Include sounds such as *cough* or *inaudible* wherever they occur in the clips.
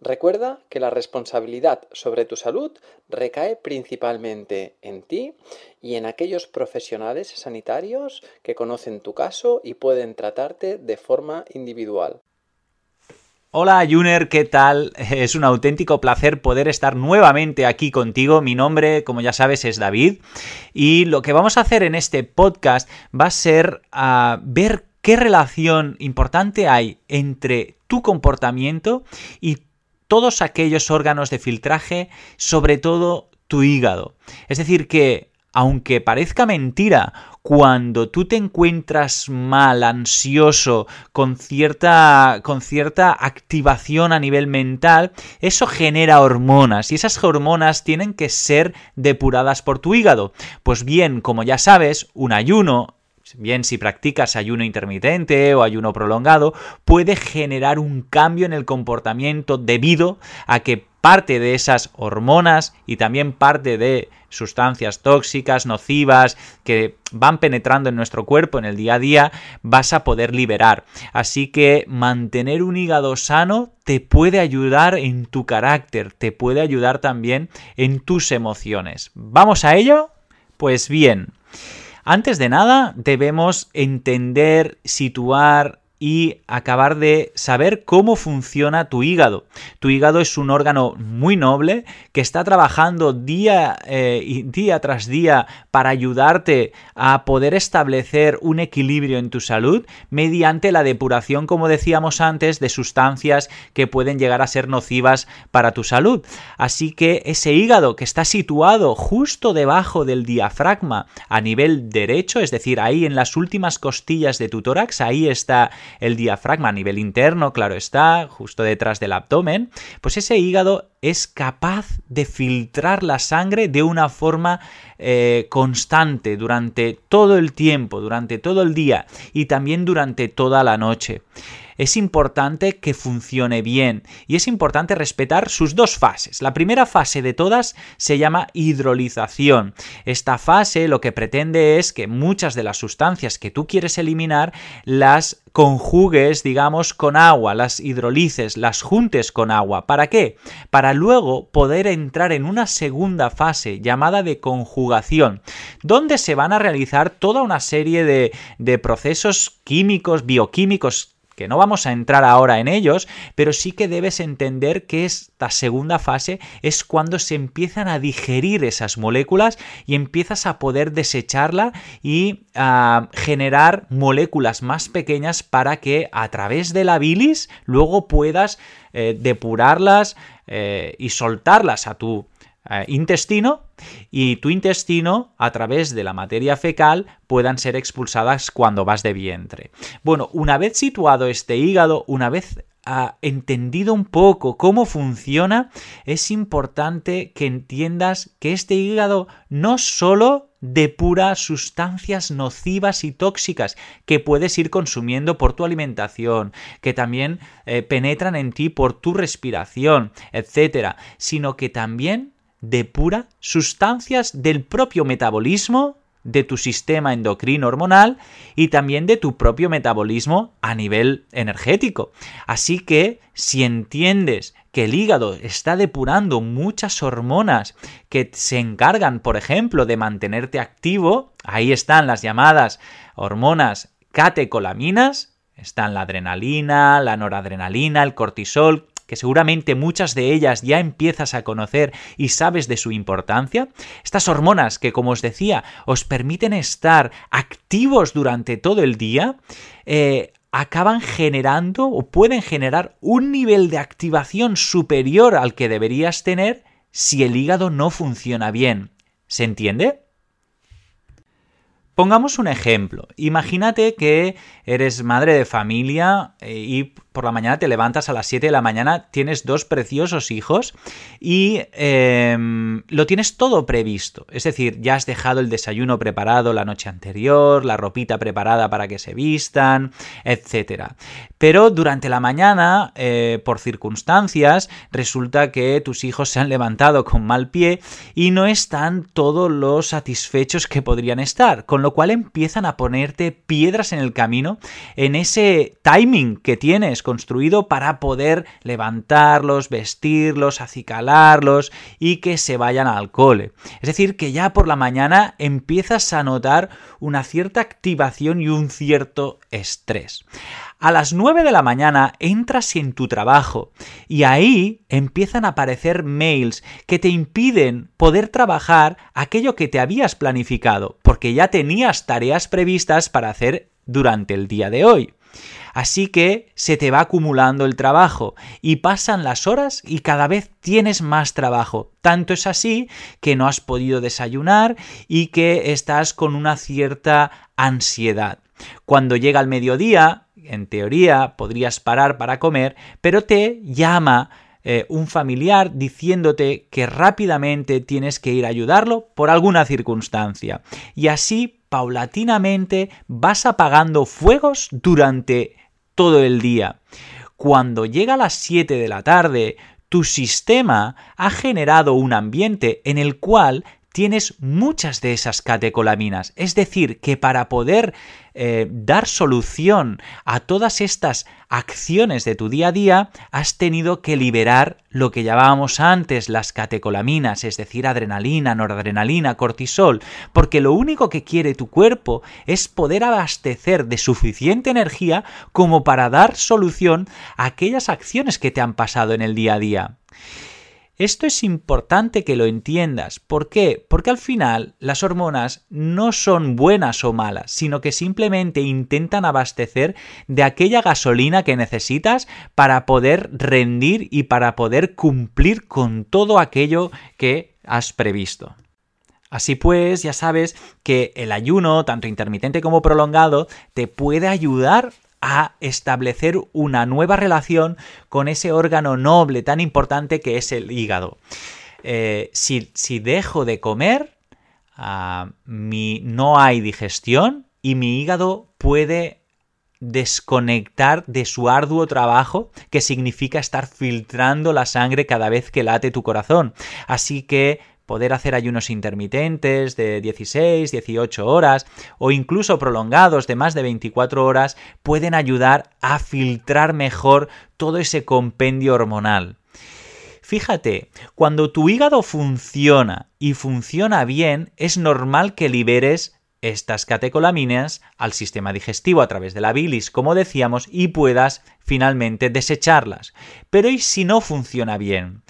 Recuerda que la responsabilidad sobre tu salud recae principalmente en ti y en aquellos profesionales sanitarios que conocen tu caso y pueden tratarte de forma individual. Hola Juner, ¿qué tal? *laughs* Es un auténtico placer poder estar nuevamente aquí contigo. Mi nombre, como ya sabes, es David. Y lo que vamos a hacer en este podcast va a ser a ver qué relación importante hay entre tu comportamiento y todos aquellos órganos de filtraje, sobre todo tu hígado. Es decir, que aunque parezca mentira, cuando tú te encuentras mal, ansioso, con cierta, con cierta activación a nivel mental, eso genera hormonas y esas hormonas tienen que ser depuradas por tu hígado. Pues bien, como ya sabes, un ayuno, bien si practicas ayuno intermitente o ayuno prolongado, puede generar un cambio en el comportamiento debido a que parte de esas hormonas y también parte de sustancias tóxicas, nocivas, que van penetrando en nuestro cuerpo en el día a día, vas a poder liberar. Así que mantener un hígado sano te puede ayudar en tu carácter, te puede ayudar también en tus emociones. ¿Vamos a ello? Pues bien. Antes de nada, debemos entender, situar y acabar de saber cómo funciona tu hígado. Tu hígado es un órgano muy noble que está trabajando día, eh, día tras día para ayudarte a poder establecer un equilibrio en tu salud mediante la depuración, como decíamos antes, de sustancias que pueden llegar a ser nocivas para tu salud. Así que ese hígado que está situado justo debajo del diafragma a nivel derecho, es decir, ahí en las últimas costillas de tu tórax, ahí está el diafragma a nivel interno, claro está, justo detrás del abdomen, pues ese hígado es capaz de filtrar la sangre de una forma eh, constante durante todo el tiempo, durante todo el día y también durante toda la noche es importante que funcione bien y es importante respetar sus dos fases. La primera fase de todas se llama hidrolización. Esta fase lo que pretende es que muchas de las sustancias que tú quieres eliminar las conjugues, digamos, con agua, las hidrolices, las juntes con agua. ¿Para qué? Para luego poder entrar en una segunda fase llamada de conjugación, donde se van a realizar toda una serie de, de procesos químicos, bioquímicos que no vamos a entrar ahora en ellos, pero sí que debes entender que esta segunda fase es cuando se empiezan a digerir esas moléculas y empiezas a poder desecharla y a generar moléculas más pequeñas para que a través de la bilis luego puedas eh, depurarlas eh, y soltarlas a tu eh, intestino y tu intestino a través de la materia fecal puedan ser expulsadas cuando vas de vientre. Bueno, una vez situado este hígado, una vez ah, entendido un poco cómo funciona, es importante que entiendas que este hígado no solo depura sustancias nocivas y tóxicas que puedes ir consumiendo por tu alimentación, que también eh, penetran en ti por tu respiración, etcétera, sino que también depura sustancias del propio metabolismo de tu sistema endocrino hormonal y también de tu propio metabolismo a nivel energético. Así que si entiendes que el hígado está depurando muchas hormonas que se encargan, por ejemplo, de mantenerte activo, ahí están las llamadas hormonas catecolaminas, Están la adrenalina, la noradrenalina, el cortisol, que seguramente muchas de ellas ya empiezas a conocer y sabes de su importancia, estas hormonas que, como os decía, os permiten estar activos durante todo el día, eh, acaban generando o pueden generar un nivel de activación superior al que deberías tener si el hígado no funciona bien. ¿Se entiende? Pongamos un ejemplo. Imagínate que eres madre de familia eh, y por la mañana te levantas a las 7 de la mañana, tienes dos preciosos hijos y em, lo tienes todo previsto. Es decir, ya has dejado el desayuno preparado la noche anterior, la ropita preparada para que se vistan, etc. Pero durante la mañana, eh, por circunstancias, resulta que tus hijos se han levantado con mal pie y no están todos los satisfechos que podrían estar, con cual empiezan a ponerte piedras en el camino en ese timing que tienes construido para poder levantarlos, vestirlos, acicalarlos y que se vayan al cole. Es decir, que ya por la mañana empiezas a notar una cierta activación y un cierto estrés. A las 9 de la mañana entras en tu trabajo y ahí empiezan a aparecer mails que te impiden poder trabajar aquello que te habías planificado, porque ya tenías tareas previstas para hacer durante el día de hoy. Así que se te va acumulando el trabajo y pasan las horas y cada vez tienes más trabajo. Tanto es así que no has podido desayunar y que estás con una cierta ansiedad. Cuando llega el mediodía, en teoría podrías parar para comer, pero te llama eh, un familiar diciéndote que rápidamente tienes que ir a ayudarlo por alguna circunstancia. Y así, paulatinamente, vas apagando fuegos durante todo el día. Cuando llega a las 7 de la tarde, tu sistema ha generado un ambiente en el cual tienes muchas de esas catecolaminas. Es decir, que para poder eh, dar solución a todas estas acciones de tu día a día, has tenido que liberar lo que llamábamos antes las catecolaminas, es decir, adrenalina, noradrenalina, cortisol, porque lo único que quiere tu cuerpo es poder abastecer de suficiente energía como para dar solución a aquellas acciones que te han pasado en el día a día. Esto es importante que lo entiendas. ¿Por qué? Porque al final las hormonas no son buenas o malas, sino que simplemente intentan abastecer de aquella gasolina que necesitas para poder rendir y para poder cumplir con todo aquello que has previsto. Así pues, ya sabes que el ayuno, tanto intermitente como prolongado, te puede ayudar a establecer una nueva relación con ese órgano noble tan importante que es el hígado. Eh, si, dejo de comer, ah, no hay digestión y mi hígado puede desconectar de su arduo trabajo que significa estar filtrando la sangre cada vez que late tu corazón. Así que poder hacer ayunos intermitentes de 16, 18 horas o incluso prolongados de más de 24 horas pueden ayudar a filtrar mejor todo ese compendio hormonal. Fíjate, cuando tu hígado funciona y funciona bien, es normal que liberes estas catecolaminas al sistema digestivo a través de la bilis, como decíamos, y puedas finalmente desecharlas. Pero ¿y si no funciona bien?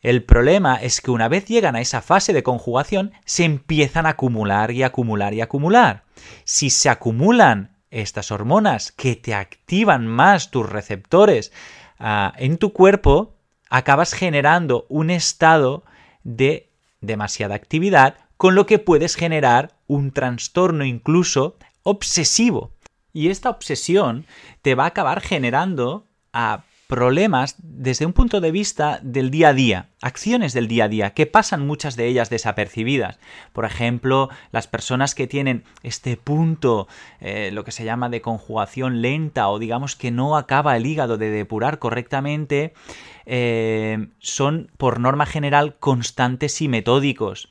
El problema es que una vez llegan a esa fase de conjugación, se empiezan a acumular y acumular y acumular. Si se acumulan estas hormonas que te activan más tus receptores ah, en tu cuerpo, acabas generando un estado de demasiada actividad, con lo que puedes generar un trastorno incluso obsesivo. Y esta obsesión te va a acabar generando a problemas desde un punto de vista del día a día, acciones del día a día, que pasan muchas de ellas desapercibidas. Por ejemplo, las personas que tienen este punto, eh, lo que se llama de conjugación lenta o digamos que no acaba el hígado de depurar correctamente, eh, son por norma general constantes y metódicos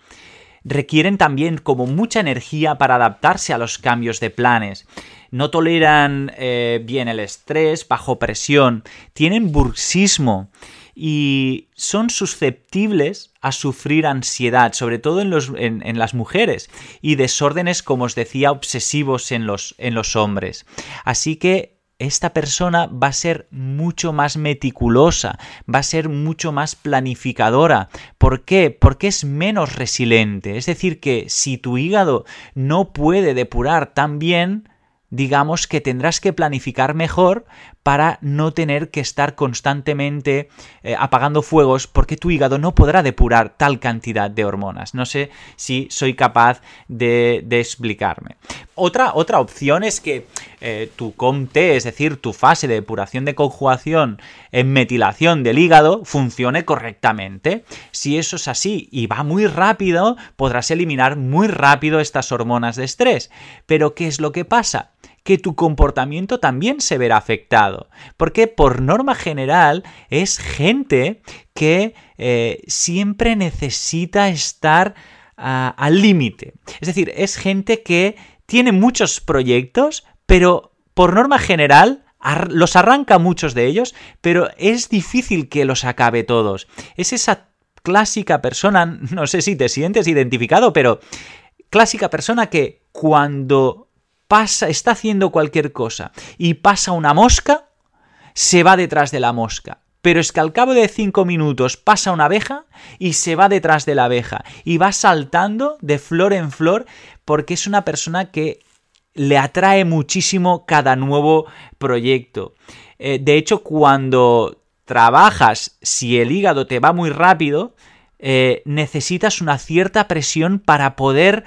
requieren también como mucha energía para adaptarse a los cambios de planes no toleran eh, bien el estrés, bajo presión, tienen burxismo y son susceptibles a sufrir ansiedad, sobre todo en, las mujeres, y desórdenes, como os decía, obsesivos en los, en los hombres. Así que esta persona va a ser mucho más meticulosa, va a ser mucho más planificadora. ¿Por qué? Porque es menos resiliente. Es decir, que si tu hígado no puede depurar tan bien, digamos que tendrás que planificar mejor para no tener que estar constantemente eh, apagando fuegos porque tu hígado no podrá depurar tal cantidad de hormonas. No sé si soy capaz de, explicarme. Otra, otra, opción es que eh, tu COMT, es decir, tu fase de depuración de conjugación en metilación del hígado, funcione correctamente. Si eso es así y va muy rápido, podrás eliminar muy rápido estas hormonas de estrés. Pero ¿qué es lo que pasa? Que tu comportamiento también se verá afectado. Porque por norma general es gente que eh, siempre necesita estar ah, al límite. Es decir, es gente que tiene muchos proyectos, pero por norma general los arranca muchos de ellos, pero es difícil que los acabe todos. Es esa clásica persona, *laughs* no sé si te sientes identificado, pero clásica persona que cuando pasa, está haciendo cualquier cosa y pasa una mosca, se va detrás de la mosca. Pero es que al cabo de cinco minutos pasa una abeja y se va detrás de la abeja y va saltando de flor en flor porque es una persona que le atrae muchísimo cada nuevo proyecto. Eh, de hecho, cuando trabajas, si el hígado te va muy rápido, eh, necesitas una cierta presión para poder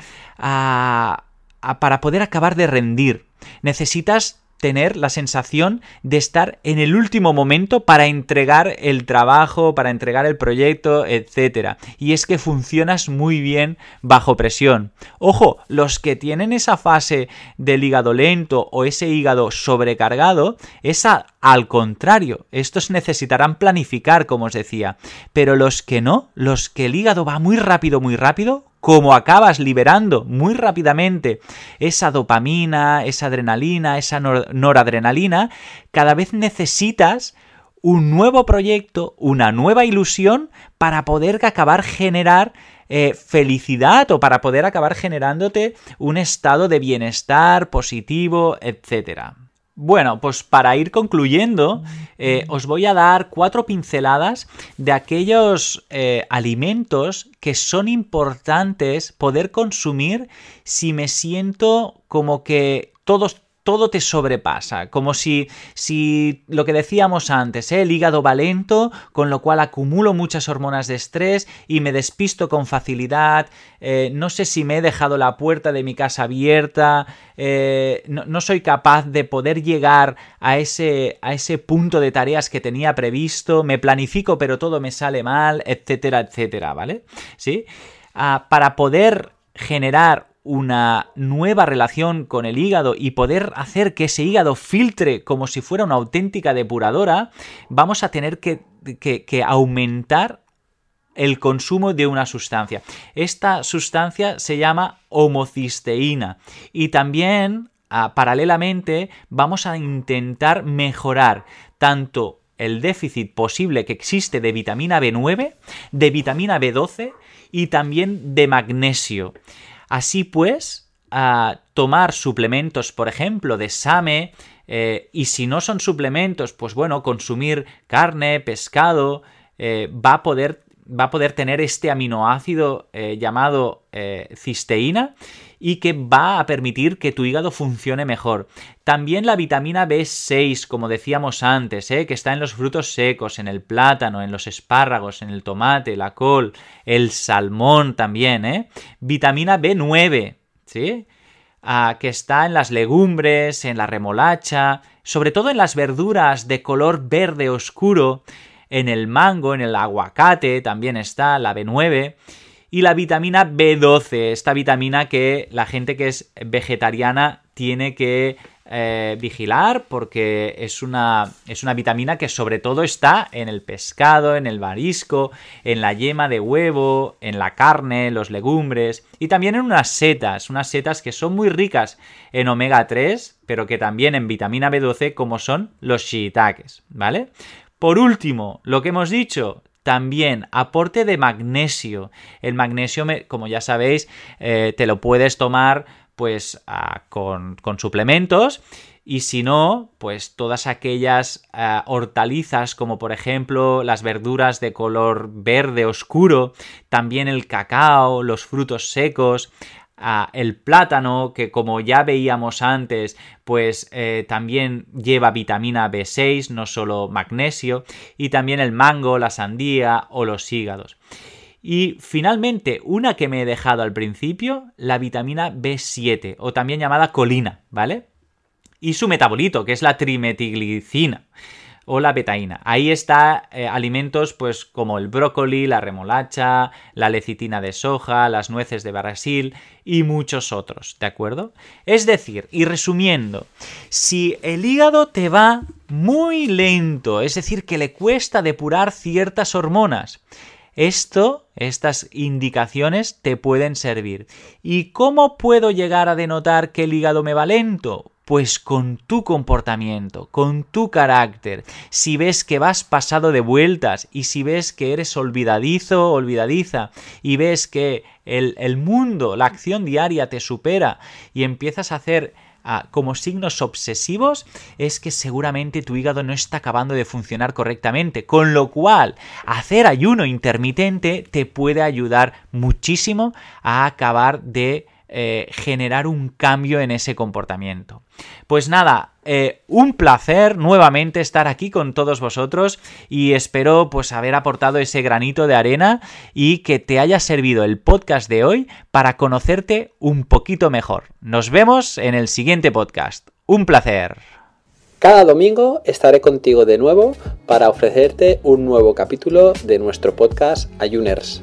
para poder acabar de rendir. Necesitas tener la sensación de estar en el último momento para entregar el trabajo, para entregar el proyecto, etc. Y es que funcionas muy bien bajo presión. Ojo, los que tienen esa fase del hígado lento o ese hígado sobrecargado, esa al contrario, estos necesitarán planificar, como os decía. Pero los que no, los que el hígado va muy rápido, muy rápido, como acabas liberando muy rápidamente esa dopamina, esa adrenalina, esa noradrenalina, cada vez necesitas un nuevo proyecto, una nueva ilusión para poder acabar generar eh, felicidad o para poder acabar generándote un estado de bienestar positivo, etcétera. Bueno, pues para ir concluyendo, eh, os voy a dar cuatro pinceladas de aquellos eh, alimentos que son importantes poder consumir si me siento como que todos todo te sobrepasa, como si, si lo que decíamos antes, ¿eh? el hígado va lento, con lo cual acumulo muchas hormonas de estrés y me despisto con facilidad, eh, no sé si me he dejado la puerta de mi casa abierta, eh, no, soy capaz de poder llegar a ese, a ese punto de tareas que tenía previsto, me planifico pero todo me sale mal, etcétera, etcétera, ¿vale? ¿Sí? Ah, para poder generar una nueva relación con el hígado y poder hacer que ese hígado filtre como si fuera una auténtica depuradora, vamos a tener que, aumentar el consumo de una sustancia. Esta sustancia se llama homocisteína y también ah, paralelamente vamos a intentar mejorar tanto el déficit posible que existe de vitamina B9, de vitamina B12 y también de magnesio. Así pues, a tomar suplementos, por ejemplo, de SAME, eh, y si no son suplementos, pues bueno, consumir carne, pescado, eh, va, a poder, va, a poder, tener este aminoácido eh, llamado cisteína y que va a permitir que tu hígado funcione mejor. También la vitamina B6, como decíamos antes, ¿eh? que está en los frutos secos, en el plátano, en los espárragos, en el tomate, la col, el salmón también, ¿eh? Vitamina B9, ¿sí? Ah, que está en las legumbres, en la remolacha, sobre todo en las verduras de color verde oscuro, en el mango, en el aguacate también está la B9 y la vitamina B12, esta vitamina que la gente que es vegetariana tiene que eh, vigilar porque es una, es una vitamina que sobre todo está en el pescado, en el marisco, en la yema de huevo, en la carne, los legumbres y también en unas setas, unas setas que son muy ricas en omega 3, pero que también en vitamina B12 como son los shiitakes, ¿vale? Por último, lo que hemos dicho, también aporte de magnesio. El magnesio, como ya sabéis, eh, te lo puedes tomar pues con, suplementos y si no, pues todas aquellas eh, hortalizas como por ejemplo las verduras de color verde oscuro, también el cacao, los frutos secos, el plátano, que como ya veíamos antes, pues eh, también lleva vitamina B6, no solo magnesio, y también el mango, la sandía o los hígados. Y finalmente, una que me he dejado al principio, la vitamina B7, o también llamada colina, ¿vale? Y su metabolito, que es la trimetiglicina o la betaína. Ahí está eh, alimentos pues como el brócoli, la remolacha, la lecitina de soja, las nueces de Brasil y muchos otros, ¿de acuerdo? Es decir, y resumiendo, si el hígado te va muy lento, es decir, que le cuesta depurar ciertas hormonas, esto, estas indicaciones te pueden servir. ¿Y cómo puedo llegar a denotar que el hígado me va lento? Pues con tu comportamiento, con tu carácter. Si ves que vas pasado de vueltas y si ves que eres olvidadizo, olvidadiza y ves que el, mundo, la acción diaria te supera y empiezas a hacer como signos obsesivos es que seguramente tu hígado no está acabando de funcionar correctamente, con lo cual hacer ayuno intermitente te puede ayudar muchísimo a acabar de eh, generar un cambio en ese comportamiento. Pues nada, eh, un placer nuevamente estar aquí con todos vosotros y espero pues haber aportado ese granito de arena y que te haya servido el podcast de hoy para conocerte un poquito mejor. Nos vemos en el siguiente podcast. Un placer. Cada domingo estaré contigo de nuevo para ofrecerte un nuevo capítulo de nuestro podcast Ayuners.